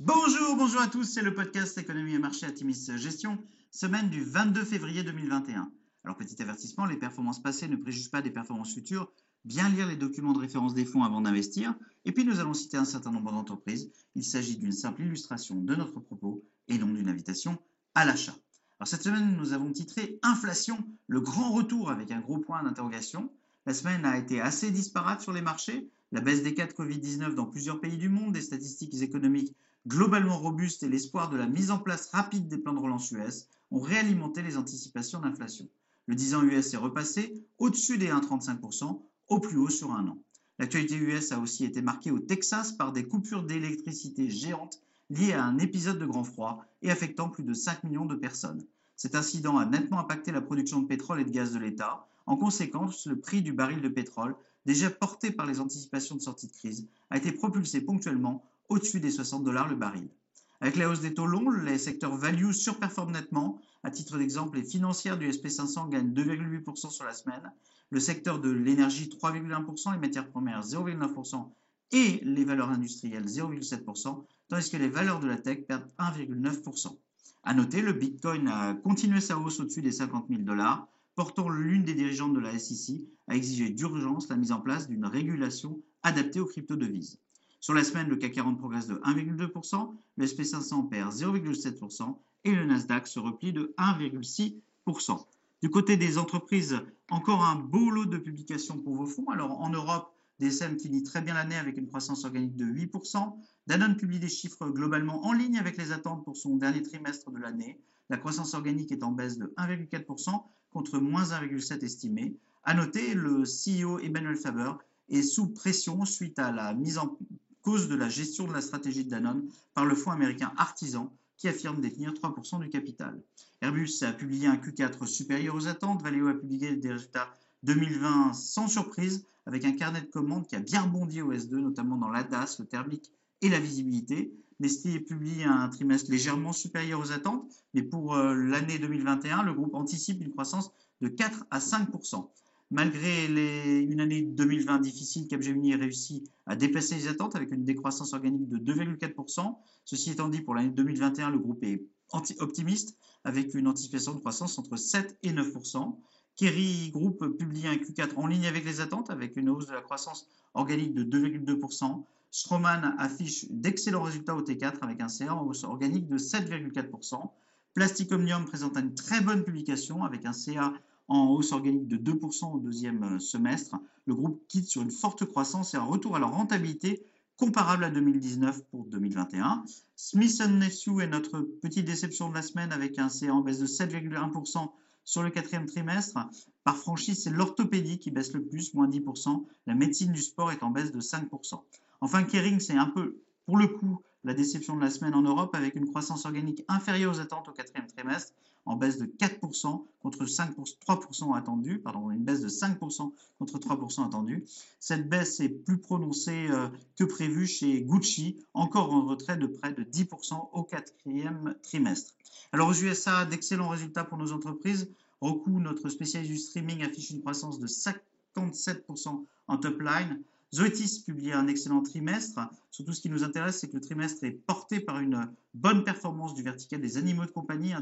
Bonjour, bonjour à tous, c'est le podcast Économie et Marché à Timis Gestion, semaine du 22 février 2021. Alors petit avertissement, les performances passées ne préjugent pas des performances futures, bien lire les documents de référence des fonds avant d'investir, et puis nous allons citer un certain nombre d'entreprises. Il s'agit d'une simple illustration de notre propos et non d'une invitation à l'achat. Alors cette semaine, nous avons titré Inflation, le grand retour avec un gros point d'interrogation. La semaine a été assez disparate sur les marchés. La baisse des cas de Covid-19 dans plusieurs pays du monde, des statistiques économiques globalement robustes et l'espoir de la mise en place rapide des plans de relance US ont réalimenté les anticipations d'inflation. Le 10 ans US est repassé au-dessus des 1,35%, au plus haut sur un an. L'actualité US a aussi été marquée au Texas par des coupures d'électricité géantes liées à un épisode de grand froid et affectant plus de 5 millions de personnes. Cet incident a nettement impacté la production de pétrole et de gaz de l'État. En conséquence, le prix du baril de pétrole, déjà porté par les anticipations de sortie de crise, a été propulsé ponctuellement au-dessus des 60 dollars le baril. Avec la hausse des taux longs, les secteurs value surperforment nettement. À titre d'exemple, les financières du SP500 gagnent 2,8% sur la semaine. Le secteur de l'énergie 3,1%, les matières premières 0,9% et les valeurs industrielles 0,7%, tandis que les valeurs de la tech perdent 1,9%. À noter, le Bitcoin a continué sa hausse au-dessus des 50 000 dollars, portant l'une des dirigeantes de la SEC à exiger d'urgence la mise en place d'une régulation adaptée aux crypto-devises. Sur la semaine, le CAC 40 progresse de 1,2%, le SP500 perd 0,7% et le Nasdaq se replie de 1,6%. Du côté des entreprises, encore un beau lot de publications pour vos fonds. Alors en Europe, DSM finit très bien l'année avec une croissance organique de 8%. Danone publie des chiffres globalement en ligne avec les attentes pour son dernier trimestre de l'année. La croissance organique est en baisse de 1,4% contre moins 1,7 estimé. À noter, le CEO Emmanuel Faber est sous pression suite à la mise en cause de la gestion de la stratégie de Danone par le fonds américain Artisan qui affirme détenir 3% du capital. Airbus a publié un Q4 supérieur aux attentes. Valeo a publié des résultats 2020 sans surprise avec un carnet de commandes qui a bien rebondi au S2, notamment dans l'ADAS, le thermique et la visibilité. Nestlé publie un trimestre légèrement supérieur aux attentes, mais pour euh, l'année 2021, le groupe anticipe une croissance de 4 à 5 Malgré une année 2020 difficile, Capgemini a réussi à dépasser les attentes avec une décroissance organique de 2,4%. Ceci étant dit, pour l'année 2021, le groupe est optimiste avec une anticipation de croissance entre 7 et 9%. Kerry Group publie un Q4 en ligne avec les attentes avec une hausse de la croissance organique de 2,2%. Stroman affiche d'excellents résultats au T4 avec un CA en hausse organique de 7,4%. Plastic Omnium présente une très bonne publication avec un CA en hausse organique de 2% au deuxième euh, semestre. Le groupe quitte sur une forte croissance et un retour à la rentabilité comparable à 2019 pour 2021. Smith Nephew est notre petite déception de la semaine avec un CA en baisse de 7,1% sur le quatrième trimestre. Par franchise, c'est l'orthopédie qui baisse le plus, moins 10%. La médecine du sport est en baisse de 5%. Enfin, Kering, c'est un peu, pour le coup, la déception de la semaine en Europe avec une croissance organique inférieure aux attentes au quatrième trimestre en baisse de 4% contre 5 3% attendu, pardon, une baisse de 5% contre 3% attendu. Cette baisse est plus prononcée euh, que prévu chez Gucci, encore en retrait de près de 10% au quatrième trimestre. Alors aux USA, d'excellents résultats pour nos entreprises. Roku, notre spécialiste du streaming, affiche une croissance de 57% en top line. Zoetis publie un excellent trimestre. Surtout, ce qui nous intéresse, c'est que le trimestre est porté par une bonne performance du vertical des animaux de compagnie.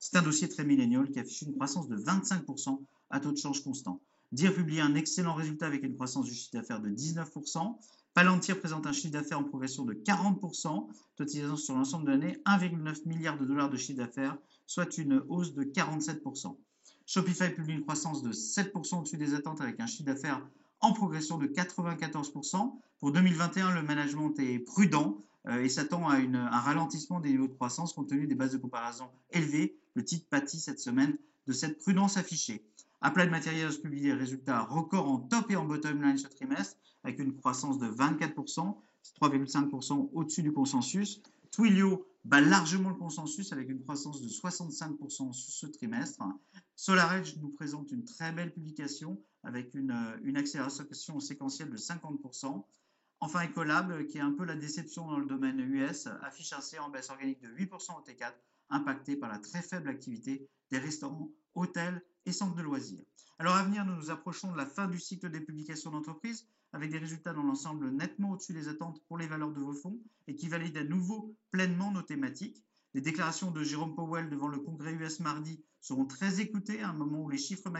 C'est un dossier très millénial qui affiche une croissance de 25% à taux de change constant. Dire publie un excellent résultat avec une croissance du chiffre d'affaires de 19%. Palantir présente un chiffre d'affaires en progression de 40%, totalisant sur l'ensemble de l'année 1,9 milliard de dollars de chiffre d'affaires, soit une hausse de 47%. Shopify publie une croissance de 7% au-dessus des attentes avec un chiffre d'affaires en progression de 94%. Pour 2021, le management est prudent euh, et s'attend à un ralentissement des niveaux de croissance compte tenu des bases de comparaison élevées. Le titre pâtit cette semaine de cette prudence affichée. Applied Materials publie des résultats records en top et en bottom line ce trimestre avec une croissance de 24%, 3,5% au-dessus du consensus. Twilio largement le consensus avec une croissance de 65% sur ce trimestre. SolarEdge nous présente une très belle publication avec une, euh, une accélération séquentielle de 50%. Enfin, Ecolab, qui est un peu la déception dans le domaine US, affiche un C en baisse organique de 8% au T4, impacté par la très faible activité des restaurants, hôtels et centres de loisirs. Alors à venir, nous nous approchons de la fin du cycle des publications d'entreprise avec des résultats dans l'ensemble nettement au-dessus des attentes pour les valeurs de vos fonds et qui valident à nouveau pleinement nos thématiques. Les déclarations de Jérôme Powell devant le Congrès US mardi seront très écoutées à un moment où les chiffres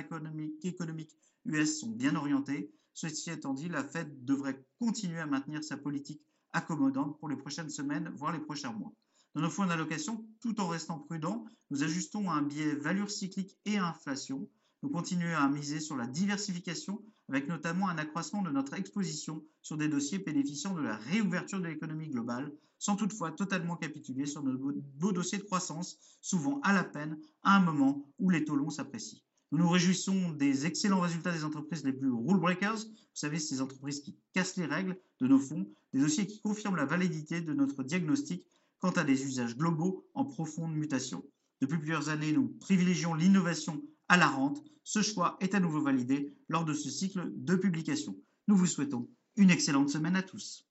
économiques US sont bien orientés. Ceci étant dit, la Fed devrait continuer à maintenir sa politique accommodante pour les prochaines semaines, voire les prochains mois. Dans nos fonds d'allocation, tout en restant prudents, nous ajustons à un biais valeur cyclique et inflation. Nous continuons à miser sur la diversification, avec notamment un accroissement de notre exposition sur des dossiers bénéficiant de la réouverture de l'économie globale, sans toutefois totalement capituler sur nos beaux dossiers de croissance, souvent à la peine, à un moment où les taux longs s'apprécient. Nous nous réjouissons des excellents résultats des entreprises les plus rule breakers, vous savez, ces entreprises qui cassent les règles de nos fonds, des dossiers qui confirment la validité de notre diagnostic quant à des usages globaux en profonde mutation. Depuis plusieurs années, nous privilégions l'innovation à la rente. Ce choix est à nouveau validé lors de ce cycle de publication. Nous vous souhaitons une excellente semaine à tous.